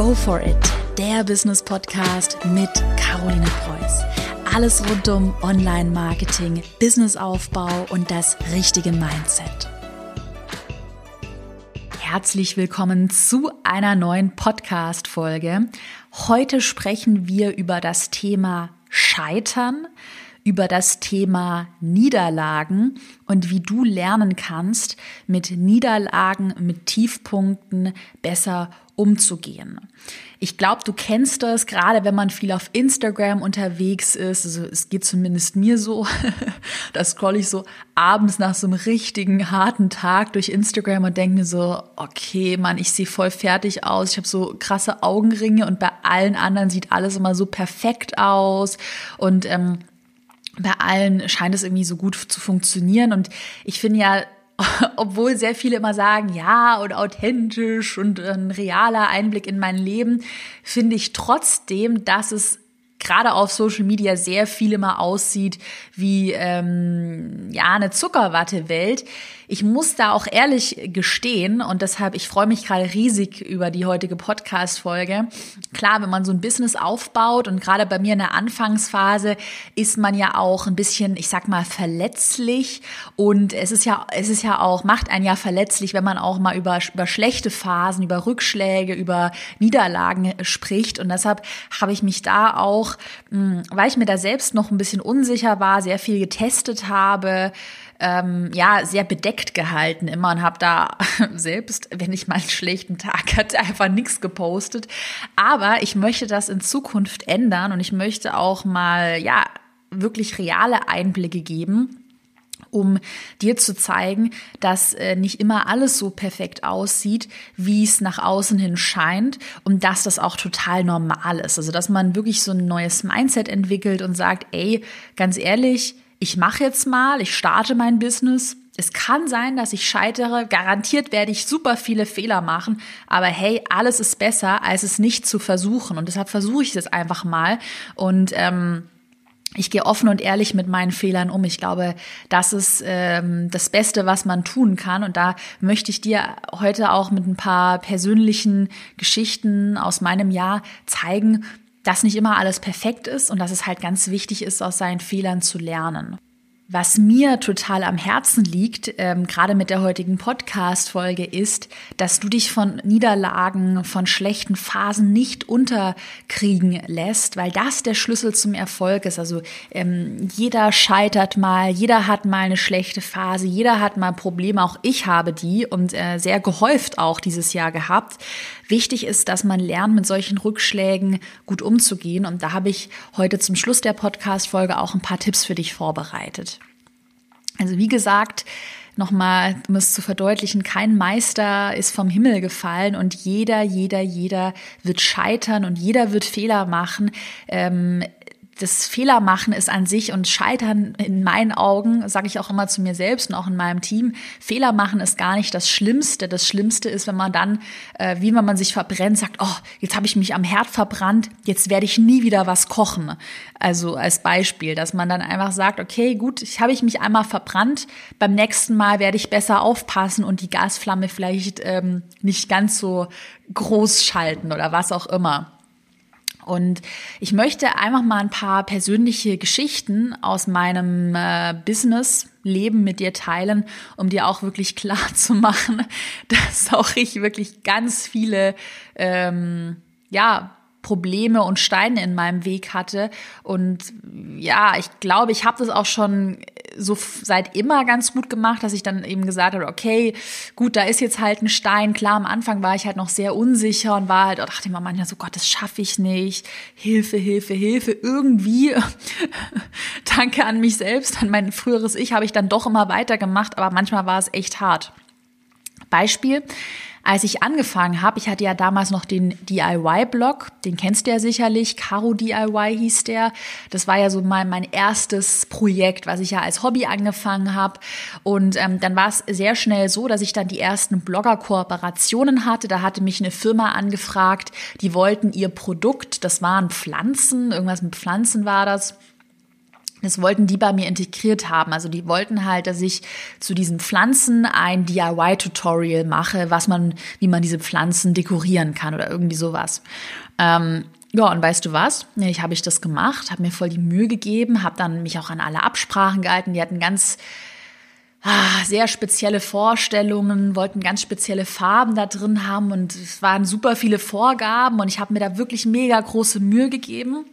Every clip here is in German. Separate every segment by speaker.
Speaker 1: Go for it, der Business Podcast mit Caroline Preuß. Alles rund um Online-Marketing, Businessaufbau und das richtige Mindset. Herzlich willkommen zu einer neuen Podcast-Folge. Heute sprechen wir über das Thema Scheitern, über das Thema Niederlagen und wie du lernen kannst, mit Niederlagen, mit Tiefpunkten besser umzugehen. Ich glaube, du kennst das, gerade wenn man viel auf Instagram unterwegs ist. Also es geht zumindest mir so. da scroll ich so abends nach so einem richtigen harten Tag durch Instagram und denke mir so, okay, Mann, ich sehe voll fertig aus. Ich habe so krasse Augenringe und bei allen anderen sieht alles immer so perfekt aus. Und ähm, bei allen scheint es irgendwie so gut zu funktionieren. Und ich finde ja, obwohl sehr viele immer sagen, ja, und authentisch und ein realer Einblick in mein Leben, finde ich trotzdem, dass es gerade auf Social Media sehr viel immer aussieht wie ähm, ja eine Zuckerwatte-Welt. Ich muss da auch ehrlich gestehen und deshalb, ich freue mich gerade riesig über die heutige Podcast-Folge. Klar, wenn man so ein Business aufbaut und gerade bei mir in der Anfangsphase ist man ja auch ein bisschen, ich sag mal, verletzlich und es ist ja, es ist ja auch, macht einen ja verletzlich, wenn man auch mal über, über schlechte Phasen, über Rückschläge, über Niederlagen spricht und deshalb habe ich mich da auch, hm, weil ich mir da selbst noch ein bisschen unsicher war, sehr viel getestet habe, ähm, ja sehr bedeckt gehalten immer und habe da selbst, wenn ich mal einen schlechten Tag hatte, einfach nichts gepostet. Aber ich möchte das in Zukunft ändern und ich möchte auch mal ja wirklich reale Einblicke geben um dir zu zeigen, dass äh, nicht immer alles so perfekt aussieht, wie es nach außen hin scheint und dass das auch total normal ist. Also dass man wirklich so ein neues Mindset entwickelt und sagt, ey, ganz ehrlich, ich mache jetzt mal, ich starte mein Business. Es kann sein, dass ich scheitere. Garantiert werde ich super viele Fehler machen. Aber hey, alles ist besser, als es nicht zu versuchen. Und deshalb versuche ich es einfach mal. Und ähm, ich gehe offen und ehrlich mit meinen Fehlern um. Ich glaube, das ist ähm, das Beste, was man tun kann. Und da möchte ich dir heute auch mit ein paar persönlichen Geschichten aus meinem Jahr zeigen, dass nicht immer alles perfekt ist und dass es halt ganz wichtig ist, aus seinen Fehlern zu lernen. Was mir total am Herzen liegt, ähm, gerade mit der heutigen Podcast-Folge, ist, dass du dich von Niederlagen, von schlechten Phasen nicht unterkriegen lässt, weil das der Schlüssel zum Erfolg ist. Also ähm, jeder scheitert mal, jeder hat mal eine schlechte Phase, jeder hat mal Probleme, auch ich habe die und äh, sehr gehäuft auch dieses Jahr gehabt. Wichtig ist, dass man lernt, mit solchen Rückschlägen gut umzugehen. Und da habe ich heute zum Schluss der Podcast-Folge auch ein paar Tipps für dich vorbereitet. Also wie gesagt, nochmal, um es zu verdeutlichen, kein Meister ist vom Himmel gefallen und jeder, jeder, jeder wird scheitern und jeder wird Fehler machen. Ähm, das Fehlermachen ist an sich und Scheitern in meinen Augen, sage ich auch immer zu mir selbst und auch in meinem Team, Fehler machen ist gar nicht das Schlimmste. Das Schlimmste ist, wenn man dann, äh, wie wenn man sich verbrennt, sagt, oh, jetzt habe ich mich am Herd verbrannt, jetzt werde ich nie wieder was kochen. Also als Beispiel, dass man dann einfach sagt, okay, gut, ich habe ich mich einmal verbrannt, beim nächsten Mal werde ich besser aufpassen und die Gasflamme vielleicht ähm, nicht ganz so groß schalten oder was auch immer. Und ich möchte einfach mal ein paar persönliche Geschichten aus meinem äh, Business-Leben mit dir teilen, um dir auch wirklich klar zu machen, dass auch ich wirklich ganz viele, ähm, ja, Probleme und Steine in meinem Weg hatte. Und ja, ich glaube, ich habe das auch schon so seit immer ganz gut gemacht, dass ich dann eben gesagt habe, okay, gut, da ist jetzt halt ein Stein. Klar, am Anfang war ich halt noch sehr unsicher und war halt, dachte immer manchmal so, Gott, das schaffe ich nicht. Hilfe, Hilfe, Hilfe. Irgendwie, danke an mich selbst, an mein früheres Ich, habe ich dann doch immer weitergemacht, aber manchmal war es echt hart. Beispiel, als ich angefangen habe, ich hatte ja damals noch den DIY-Blog, den kennst du ja sicherlich, Caro DIY hieß der. Das war ja so mein, mein erstes Projekt, was ich ja als Hobby angefangen habe. Und ähm, dann war es sehr schnell so, dass ich dann die ersten Blogger-Kooperationen hatte. Da hatte mich eine Firma angefragt, die wollten ihr Produkt, das waren Pflanzen, irgendwas mit Pflanzen war das Das wollten die bei mir integriert haben. Also die wollten halt, dass ich zu diesen Pflanzen ein DIY-Tutorial mache, was man, wie man diese Pflanzen dekorieren kann oder irgendwie sowas. Ähm, ja, und weißt du was? Ich habe ich das gemacht, habe mir voll die Mühe gegeben, habe dann mich auch an alle Absprachen gehalten. Die hatten ganz ah, sehr spezielle Vorstellungen, wollten ganz spezielle Farben da drin haben und es waren super viele Vorgaben und ich habe mir da wirklich mega große Mühe gegeben.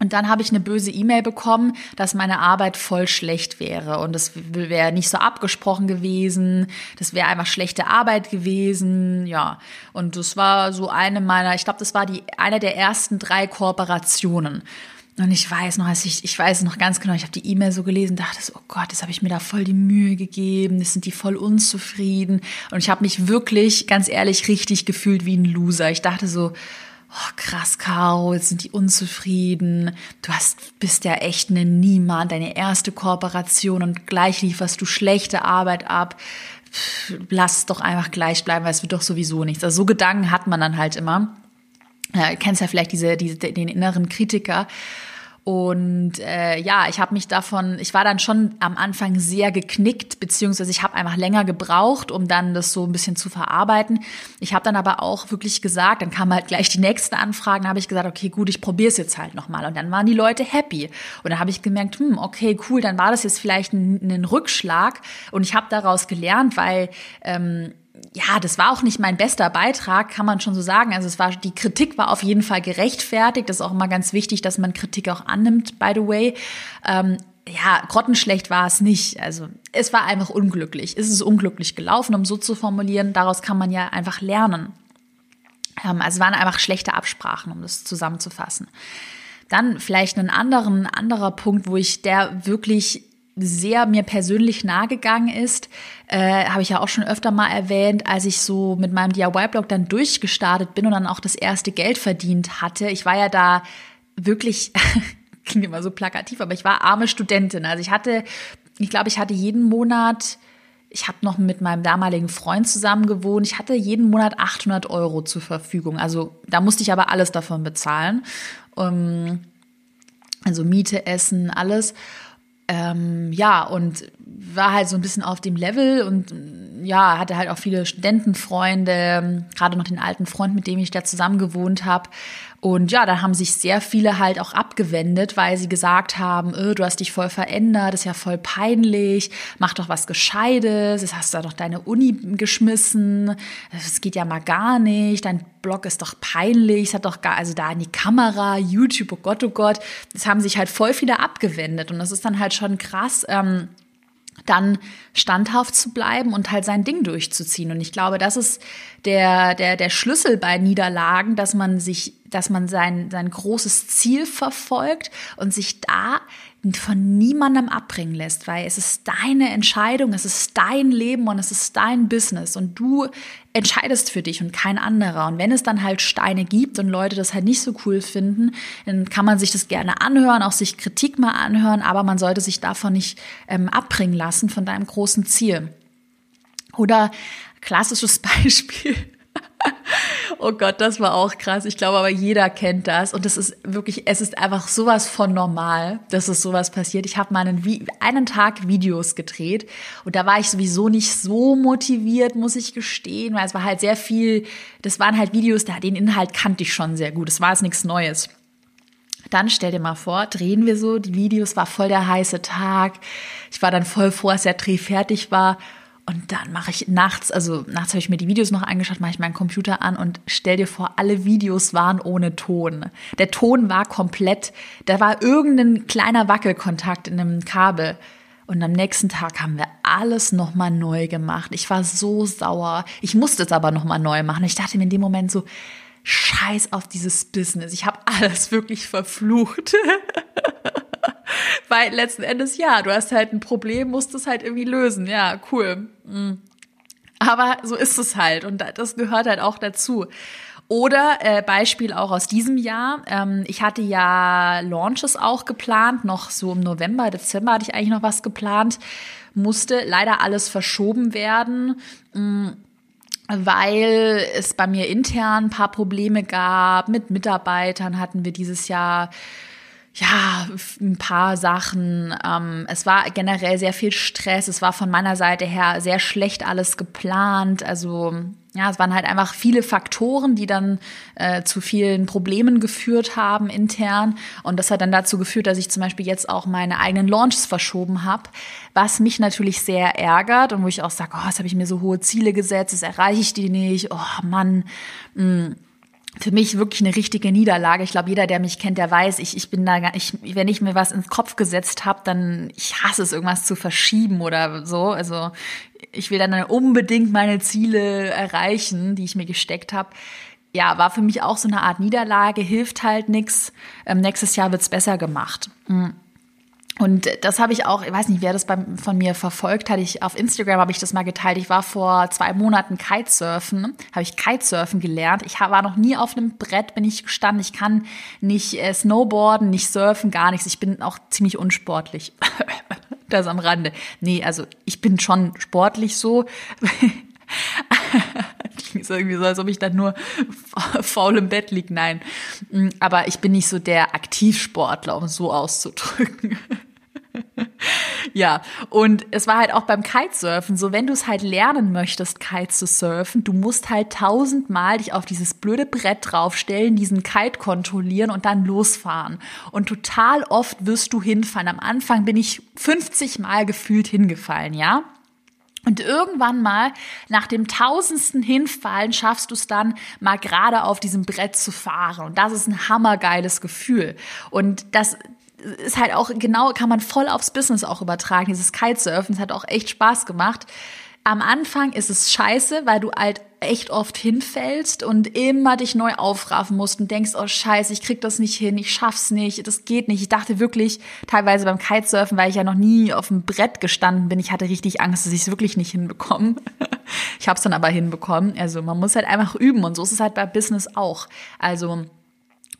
Speaker 1: Und dann habe ich eine böse E-Mail bekommen, dass meine Arbeit voll schlecht wäre. Und das wäre nicht so abgesprochen gewesen. Das wäre einfach schlechte Arbeit gewesen. Ja. Und das war so eine meiner, ich glaube, das war die, eine der ersten drei Kooperationen. Und ich weiß noch, als ich, ich weiß noch ganz genau, ich habe die E-Mail so gelesen, dachte so, oh Gott, das habe ich mir da voll die Mühe gegeben, das sind die voll unzufrieden. Und ich habe mich wirklich, ganz ehrlich, richtig gefühlt wie ein Loser. Ich dachte so, oh krass, Caro, jetzt sind die unzufrieden. Du hast, bist ja echt eine Niemand, deine erste Kooperation und gleich lieferst du schlechte Arbeit ab. Lass es doch einfach gleich bleiben, weil es wird doch sowieso nichts. Also so Gedanken hat man dann halt immer. Ja, kennst ja vielleicht diese, diese, den inneren Kritiker. Und äh, ja, ich habe mich davon, ich war dann schon am Anfang sehr geknickt, beziehungsweise ich habe einfach länger gebraucht, um dann das so ein bisschen zu verarbeiten. Ich habe dann aber auch wirklich gesagt, dann kamen halt gleich die nächsten Anfragen, habe ich gesagt, okay, gut, ich probiere es jetzt halt nochmal. Und dann waren die Leute happy. Und dann habe ich gemerkt, hm, okay, cool, dann war das jetzt vielleicht ein, ein Rückschlag. Und ich habe daraus gelernt, weil ähm, ja, das war auch nicht mein bester Beitrag, kann man schon so sagen. Also es war, die Kritik war auf jeden Fall gerechtfertigt. Das ist auch immer ganz wichtig, dass man Kritik auch annimmt, by the way. Ähm, ja, grottenschlecht war es nicht. Also es war einfach unglücklich. Es ist unglücklich gelaufen, um so zu formulieren. Daraus kann man ja einfach lernen. Ähm, also es waren einfach schlechte Absprachen, um das zusammenzufassen. Dann vielleicht ein anderen, anderer Punkt, wo ich der wirklich sehr mir persönlich nahegegangen ist, äh, habe ich ja auch schon öfter mal erwähnt, als ich so mit meinem DIY-Blog dann durchgestartet bin und dann auch das erste Geld verdient hatte. Ich war ja da wirklich, klingt immer so plakativ, aber ich war arme Studentin. Also ich hatte, ich glaube, ich hatte jeden Monat, ich habe noch mit meinem damaligen Freund zusammen gewohnt, ich hatte jeden Monat 800 Euro zur Verfügung. Also da musste ich aber alles davon bezahlen. Um, also Miete, Essen, alles. Ähm, ja, und war halt so ein bisschen auf dem Level und ja, hatte halt auch viele Studentenfreunde, gerade noch den alten Freund, mit dem ich da zusammen gewohnt habe. Und ja, da haben sich sehr viele halt auch abgewendet, weil sie gesagt haben, öh, du hast dich voll verändert, ist ja voll peinlich, mach doch was Gescheites, jetzt hast du doch deine Uni geschmissen, das geht ja mal gar nicht, dein Blog ist doch peinlich, es hat doch gar, also da in die Kamera, YouTube, oh Gott, oh Gott, das haben sich halt voll viele abgewendet und das ist dann halt schon krass, ähm, dann standhaft zu bleiben und halt sein Ding durchzuziehen. Und ich glaube, das ist der, der, der Schlüssel bei Niederlagen, dass man sich, dass man sein, sein großes Ziel verfolgt und sich da von niemandem abbringen lässt, weil es ist deine Entscheidung, es ist dein Leben und es ist dein Business und du entscheidest für dich und kein anderer. Und wenn es dann halt Steine gibt und Leute das halt nicht so cool finden, dann kann man sich das gerne anhören, auch sich Kritik mal anhören, aber man sollte sich davon nicht ähm, abbringen lassen von deinem großen Ziel. Oder klassisches Beispiel oh Gott, das war auch krass. Ich glaube aber jeder kennt das. Und das ist wirklich, es ist einfach sowas von normal, dass es sowas passiert. Ich habe mal einen, einen Tag Videos gedreht und da war ich sowieso nicht so motiviert, muss ich gestehen, weil es war halt sehr viel, das waren halt Videos, da den Inhalt kannte ich schon sehr gut. Es war jetzt nichts Neues. Dann stell dir mal vor, drehen wir so, die Videos war voll der heiße Tag. Ich war dann voll froh, als der Dreh fertig war und dann mache ich nachts, also nachts habe ich mir die Videos noch angeschaut, mache ich meinen Computer an und stell dir vor, alle Videos waren ohne Ton. Der Ton war komplett, da war irgendein kleiner Wackelkontakt in einem Kabel. Und am nächsten Tag haben wir alles nochmal neu gemacht. Ich war so sauer. Ich musste es aber nochmal neu machen. Ich dachte mir in dem Moment so, scheiß auf dieses Business. Ich habe alles wirklich verflucht. Weil letzten Endes, ja, du hast halt ein Problem, musst es halt irgendwie lösen. Ja, cool. Mhm. Aber so ist es halt und das gehört halt auch dazu. Oder äh, Beispiel auch aus diesem Jahr. Ähm, ich hatte ja Launches auch geplant, noch so im November, Dezember hatte ich eigentlich noch was geplant, musste leider alles verschoben werden. Mh, weil es bei mir intern ein paar Probleme gab. Mit Mitarbeitern hatten wir dieses Jahr ja, ein paar Sachen. Ähm, es war generell sehr viel Stress. Es war von meiner Seite her sehr schlecht alles geplant. Also ja, es waren halt einfach viele Faktoren, die dann äh, zu vielen Problemen geführt haben intern. Und das hat dann dazu geführt, dass ich zum Beispiel jetzt auch meine eigenen Launches verschoben habe, was mich natürlich sehr ärgert und wo ich auch sage, oh, jetzt habe ich mir so hohe Ziele gesetzt, das erreiche ich die nicht. Oh Mann. Mh mm für mich wirklich eine richtige Niederlage. Ich glaube, jeder, der mich kennt, der weiß, ich, ich bin da gar nicht, wenn ich mir was ins Kopf gesetzt habe, dann ich hasse es, irgendwas zu verschieben oder so. Also ich will dann unbedingt meine Ziele erreichen, die ich mir gesteckt habe. Ja, war für mich auch so eine Art Niederlage, hilft halt nix. Ähm, nächstes Jahr wird's besser gemacht. Mhm. Und das habe ich auch, ich weiß nicht, wer das beim, von mir verfolgt hat. Ich, auf Instagram habe ich das mal geteilt. Ich war vor zwei Monaten Kitesurfen, habe ich Kitesurfen gelernt. Ich war noch nie auf einem Brett, bin ich gestanden. Ich kann nicht äh, Snowboarden, nicht surfen, gar nichts. Ich bin auch ziemlich unsportlich. das am Rande. Nee, also ich bin schon sportlich so. ist irgendwie so, als ob ich dann nur faul im Bett liege. Nein. Aber ich bin nicht so der Aktivsportler, um es so auszudrücken. ja, und es war halt auch beim Kitesurfen so, wenn du es halt lernen möchtest, Kite zu surfen, du musst halt tausendmal dich auf dieses blöde Brett draufstellen, diesen Kite kontrollieren und dann losfahren. Und total oft wirst du hinfallen. Am Anfang bin ich 50 Mal gefühlt hingefallen, ja? Und irgendwann mal, nach dem tausendsten Hinfallen, schaffst du es dann, mal gerade auf diesem Brett zu fahren. Und das ist ein hammergeiles Gefühl. Und das, ist halt auch genau, kann man voll aufs Business auch übertragen. Dieses Kitesurfen, das hat auch echt Spaß gemacht. Am Anfang ist es scheiße, weil du halt echt oft hinfällst und immer dich neu aufraffen musst und denkst, oh scheiße, ich krieg das nicht hin, ich schaff's nicht, das geht nicht. Ich dachte wirklich, teilweise beim Kitesurfen, weil ich ja noch nie auf dem Brett gestanden bin, ich hatte richtig Angst, dass ich es wirklich nicht hinbekomme. ich hab's dann aber hinbekommen. Also man muss halt einfach üben und so ist es halt bei Business auch. Also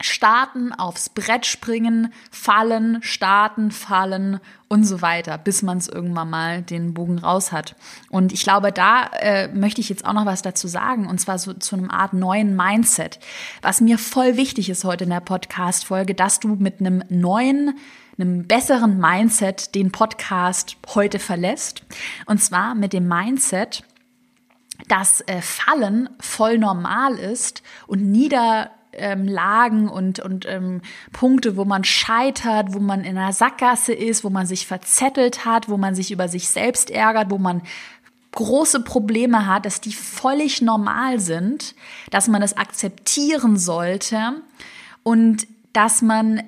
Speaker 1: starten, aufs Brett springen, fallen, starten, fallen und so weiter, bis man es irgendwann mal den Bogen raus hat. Und ich glaube, da äh, möchte ich jetzt auch noch was dazu sagen, und zwar so zu einem Art neuen Mindset. Was mir voll wichtig ist heute in der Podcast-Folge, dass du mit einem neuen einem besseren Mindset den Podcast heute verlässt. Und zwar mit dem Mindset, dass äh, Fallen voll normal ist und nieder ähm, Lagen und, und ähm, Punkte, wo man scheitert, wo man in einer Sackgasse ist, wo man sich verzettelt hat, wo man sich über sich selbst ärgert, wo man große Probleme hat, dass die völlig normal sind, dass man es akzeptieren sollte und dass man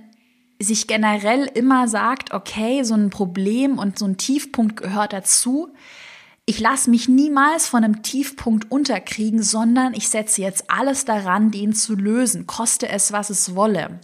Speaker 1: sich generell immer sagt, okay, so ein Problem und so ein Tiefpunkt gehört dazu, ich lasse mich niemals von einem Tiefpunkt unterkriegen, sondern ich setze jetzt alles daran, den zu lösen, koste es, was es wolle.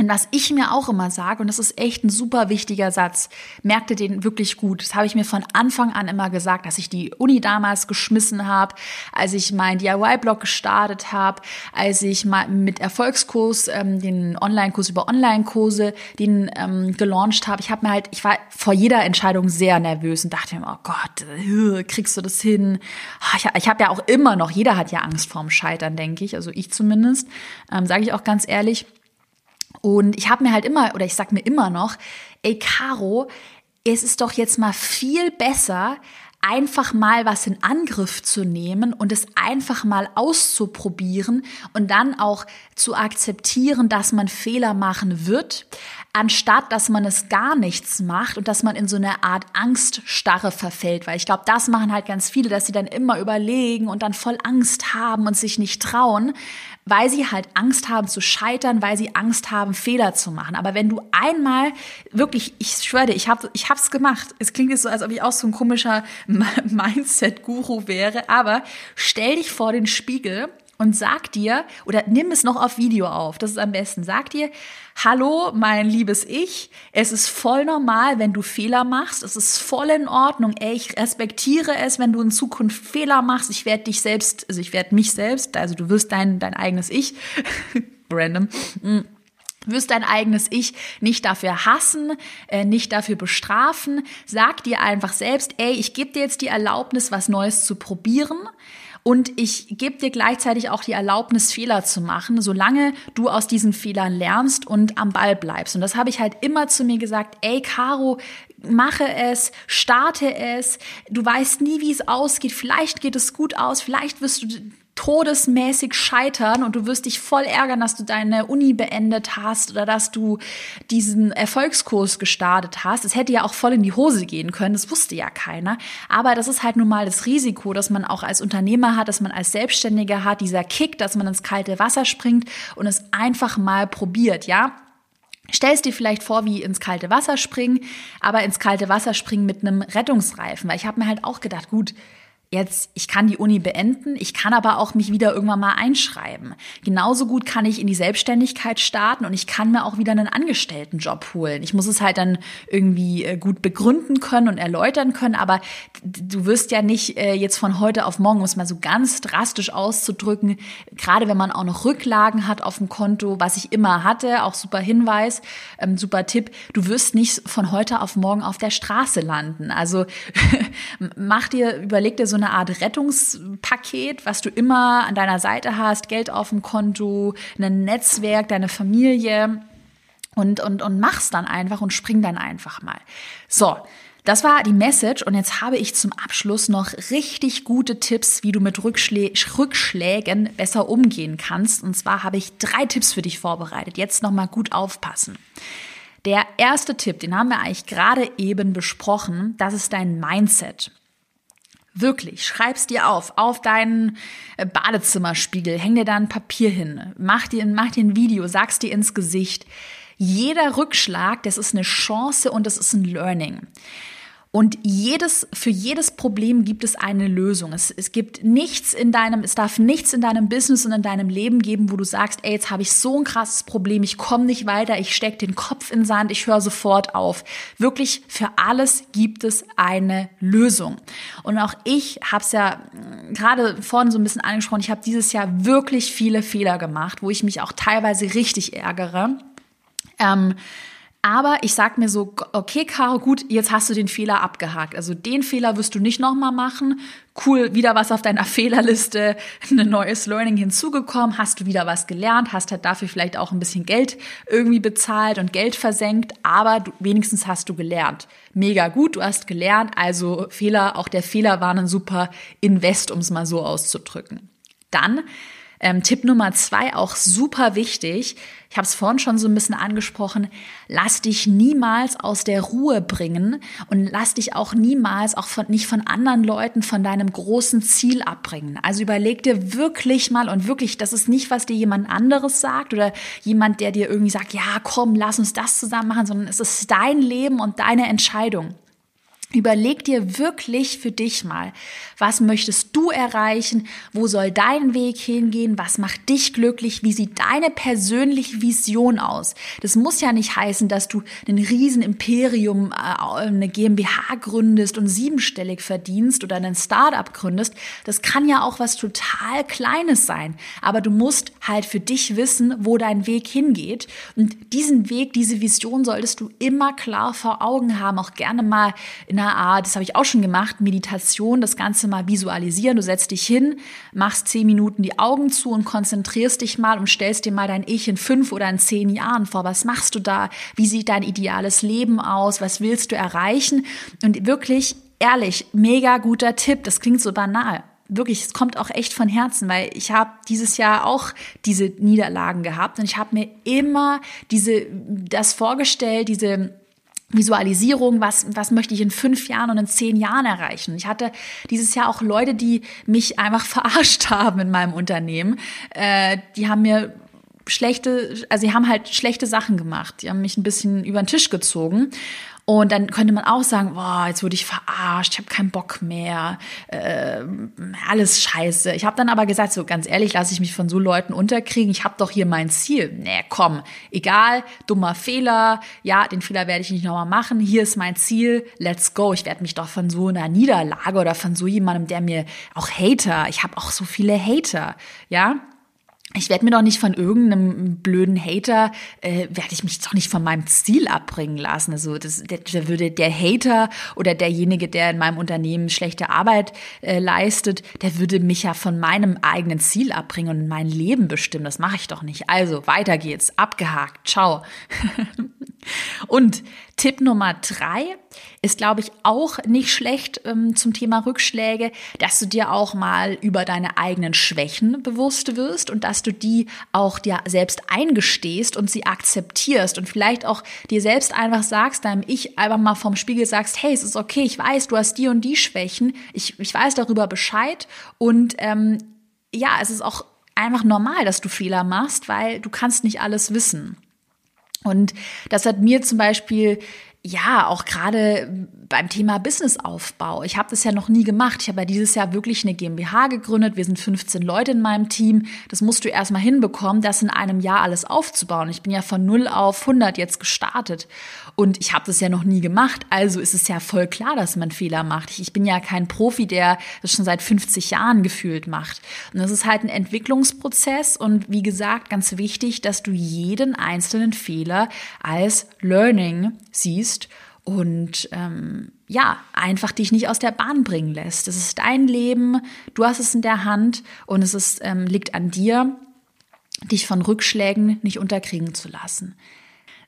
Speaker 1: Und was ich mir auch immer sage, und das ist echt ein super wichtiger Satz, merkte den wirklich gut. Das habe ich mir von Anfang an immer gesagt, dass ich die Uni damals geschmissen habe, als ich meinen DIY-Blog gestartet habe, als ich mal mit Erfolgskurs, ähm, den Online-Kurs über Online-Kurse, den ähm, gelauncht habe. Ich habe mir halt, ich war vor jeder Entscheidung sehr nervös und dachte mir, oh Gott, äh, kriegst du das hin? Ah, ich, ich habe ja auch immer noch, jeder hat ja Angst vorm Scheitern, denke ich, also ich zumindest, ähm, sage ich auch ganz ehrlich. Und ich habe mir halt immer, oder ich sag mir immer noch, ey Caro, es ist doch jetzt mal viel besser, einfach mal was in Angriff zu nehmen und es einfach mal auszuprobieren und dann auch zu akzeptieren, dass man Fehler machen wird, anstatt dass man es gar nichts macht und dass man in so eine Art Angststarre verfällt. Weil ich glaube, das machen halt ganz viele, dass sie dann immer überlegen und dann voll Angst haben und sich nicht trauen weil sie halt Angst haben zu scheitern, weil sie Angst haben, Fehler zu machen. Aber wenn du einmal wirklich, ich schwöre dir, ich habe ich hab's gemacht. Es klingt jetzt so, als ob ich auch so ein komischer Mindset-Guru wäre, aber stell dich vor den Spiegel und sag dir, oder nimm es noch auf Video auf, das ist am besten, sag dir, hallo, mein liebes Ich, es ist voll normal, wenn du Fehler machst, es ist voll in Ordnung, ey, ich respektiere es, wenn du in Zukunft Fehler machst, ich werde dich selbst, also ich werde mich selbst, also du wirst dein, dein eigenes Ich, random, mm, wirst dein eigenes Ich nicht dafür hassen, äh, nicht dafür bestrafen. Sag dir einfach selbst, ey, ich gebe dir jetzt die Erlaubnis, was Neues zu probieren Und ich gebe dir gleichzeitig auch die Erlaubnis, Fehler zu machen, solange du aus diesen Fehlern lernst und am Ball bleibst. Und das habe ich halt immer zu mir gesagt, ey Caro, mache es, starte es. Du weißt nie, wie es ausgeht. Vielleicht geht es gut aus, vielleicht wirst du todesmäßig scheitern und du wirst dich voll ärgern, dass du deine Uni beendet hast oder dass du diesen Erfolgskurs gestartet hast. Es hätte ja auch voll in die Hose gehen können, das wusste ja keiner. Aber das ist halt nun mal das Risiko, dass man auch als Unternehmer hat, dass man als Selbstständiger hat, dieser Kick, dass man ins kalte Wasser springt und es einfach mal probiert, ja? Stellst dir vielleicht vor, wie ins kalte Wasser springen, aber ins kalte Wasser springen mit einem Rettungsreifen. Weil ich habe mir halt auch gedacht, gut, jetzt, ich kann die Uni beenden, ich kann aber auch mich wieder irgendwann mal einschreiben. Genauso gut kann ich in die Selbstständigkeit starten und ich kann mir auch wieder einen Angestelltenjob holen. Ich muss es halt dann irgendwie äh, gut begründen können und erläutern können, aber du wirst ja nicht äh, jetzt von heute auf morgen, um es mal so ganz drastisch auszudrücken, gerade wenn man auch noch Rücklagen hat auf dem Konto, was ich immer hatte, auch super Hinweis, ähm, super Tipp, du wirst nicht von heute auf morgen auf der Straße landen. Also mach dir, überleg dir so eine Art Rettungspaket, was du immer an deiner Seite hast, Geld auf dem Konto, ein Netzwerk, deine Familie und, und, und mach's dann einfach und spring dann einfach mal. So. Das war die Message und jetzt habe ich zum Abschluss noch richtig gute Tipps, wie du mit Rückschlä Rückschlägen besser umgehen kannst. Und zwar habe ich drei Tipps für dich vorbereitet. Jetzt noch mal gut aufpassen. Der erste Tipp, den haben wir eigentlich gerade eben besprochen, das ist dein Mindset. Wirklich, schreib's dir auf, auf deinen äh, Badezimmerspiegel, häng dir da ein Papier hin, mach dir, mach dir ein Video, sag's dir ins Gesicht. Jeder Rückschlag, das ist eine Chance und das ist ein Learning. Und jedes, für jedes Problem gibt es eine Lösung. Es, es gibt nichts in deinem, es darf nichts in deinem Business und in deinem Leben geben, wo du sagst, ey, jetzt habe ich so ein krasses Problem, ich komme nicht weiter, ich stecke den Kopf in Sand, ich höre sofort auf. Wirklich, für alles gibt es eine Lösung. Und auch ich habe es ja hm, gerade vorhin so ein bisschen angesprochen, ich habe dieses Jahr wirklich viele Fehler gemacht, wo ich mich auch teilweise richtig ärgere. Ähm, aber ich sag mir so, okay, Caro, gut, jetzt hast du den Fehler abgehakt. Also den Fehler wirst du nicht nochmal machen. Cool, wieder was auf deiner Fehlerliste, ein neues Learning hinzugekommen, hast du wieder was gelernt, hast halt dafür vielleicht auch ein bisschen Geld irgendwie bezahlt und Geld versenkt, aber du, wenigstens hast du gelernt. Mega gut, du hast gelernt, also Fehler, auch der Fehler war ein super Invest, um es mal so auszudrücken. Dann ähm, Tipp Nummer zwei, auch super wichtig. Ich habe es vorhin schon so ein bisschen angesprochen. Lass dich niemals aus der Ruhe bringen und lass dich auch niemals, auch von, nicht von anderen Leuten, von deinem großen Ziel abbringen. Also überleg dir wirklich mal und wirklich, das ist nicht, was dir jemand anderes sagt oder jemand, der dir irgendwie sagt, ja, komm, lass uns das zusammen machen, sondern es ist dein Leben und deine Entscheidung. Überleg dir wirklich für dich mal, was möchtest du erreichen? Wo soll dein Weg hingehen? Was macht dich glücklich? Wie sieht deine persönliche Vision aus? Das muss ja nicht heißen, dass du ein riesen Imperium, äh, eine GmbH gründest und siebenstellig verdienst oder ein Startup gründest. Das kann ja auch was total Kleines sein. Aber du musst halt für dich wissen, wo dein Weg hingeht. Und diesen Weg, diese Vision solltest du immer klar vor Augen haben. Auch gerne mal in einer Art, das habe ich auch schon gemacht, Meditation, das Ganze mal visualisieren. Du setzt dich hin, machst zehn Minuten die Augen zu und konzentrierst dich mal und stellst dir mal dein Ich in fünf oder in zehn Jahren vor. Was machst du da? Wie sieht dein ideales Leben aus? Was willst du erreichen? Und wirklich, ehrlich, mega guter Tipp. Das klingt so banal wirklich, es kommt auch echt von Herzen, weil ich habe dieses Jahr auch diese Niederlagen gehabt und ich habe mir immer diese das vorgestellt, diese Visualisierung, was, was möchte ich in fünf Jahren und in zehn Jahren erreichen. Ich hatte dieses Jahr auch Leute, die mich einfach verarscht haben in meinem Unternehmen. Äh, die haben mir schlechte, also sie haben halt schlechte Sachen gemacht. Die haben mich ein bisschen über den Tisch gezogen. Und dann könnte man auch sagen, boah, jetzt wurde ich verarscht, ich habe keinen Bock mehr, äh, alles scheiße. Ich habe dann aber gesagt, so ganz ehrlich, lasse ich mich von so Leuten unterkriegen. Ich habe doch hier mein Ziel. Nee, komm, egal, dummer Fehler, ja, den Fehler werde ich nicht nochmal machen. Hier ist mein Ziel, let's go. Ich werde mich doch von so einer Niederlage oder von so jemandem, der mir auch Hater, ich habe auch so viele Hater, ja, ich werde mir doch nicht von irgendeinem blöden Hater, äh, werde ich mich doch nicht von meinem Ziel abbringen lassen. Also das, der, der würde der Hater oder derjenige, der in meinem Unternehmen schlechte Arbeit äh, leistet, der würde mich ja von meinem eigenen Ziel abbringen und mein Leben bestimmen. Das mache ich doch nicht. Also weiter geht's. Abgehakt. Ciao. und Tipp Nummer drei ist, glaube ich, auch nicht schlecht ähm, zum Thema Rückschläge, dass du dir auch mal über deine eigenen Schwächen bewusst wirst und dass du die auch dir selbst eingestehst und sie akzeptierst und vielleicht auch dir selbst einfach sagst, deinem Ich einfach mal vom Spiegel sagst, hey, es ist okay, ich weiß, du hast die und die Schwächen, ich, ich weiß darüber Bescheid und ähm, ja, es ist auch einfach normal, dass du Fehler machst, weil du kannst nicht alles wissen. Und das hat mir zum Beispiel ja, auch gerade beim Thema Businessaufbau. Ich habe das ja noch nie gemacht. Ich habe ja dieses Jahr wirklich eine GmbH gegründet. Wir sind 15 Leute in meinem Team. Das musst du erstmal hinbekommen, das in einem Jahr alles aufzubauen. Ich bin ja von 0 auf 100 jetzt gestartet. Und ich habe das ja noch nie gemacht. Also ist es ja voll klar, dass man Fehler macht. Ich bin ja kein Profi, der das schon seit 50 Jahren gefühlt macht. Und das ist halt ein Entwicklungsprozess. Und wie gesagt, ganz wichtig, dass du jeden einzelnen Fehler als Learning siehst und ähm, ja, einfach dich nicht aus der Bahn bringen lässt. Das ist dein Leben, du hast es in der Hand und es ist, ähm, liegt an dir, dich von Rückschlägen nicht unterkriegen zu lassen.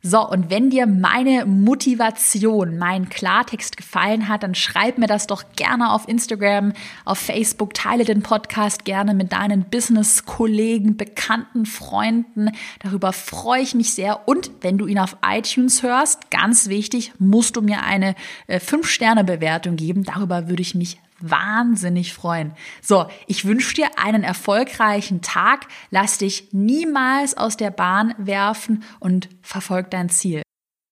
Speaker 1: So, und wenn dir meine Motivation, mein Klartext gefallen hat, dann schreib mir das doch gerne auf Instagram, auf Facebook, teile den Podcast gerne mit deinen Business-Kollegen, Bekannten, Freunden. Darüber freue ich mich sehr. Und wenn du ihn auf iTunes hörst, ganz wichtig, musst du mir eine äh, 5-Sterne-Bewertung geben. Darüber würde ich mich wahnsinnig freuen. So, ich wünsche dir einen erfolgreichen Tag. Lass dich niemals aus der Bahn werfen und verfolg dein Ziel.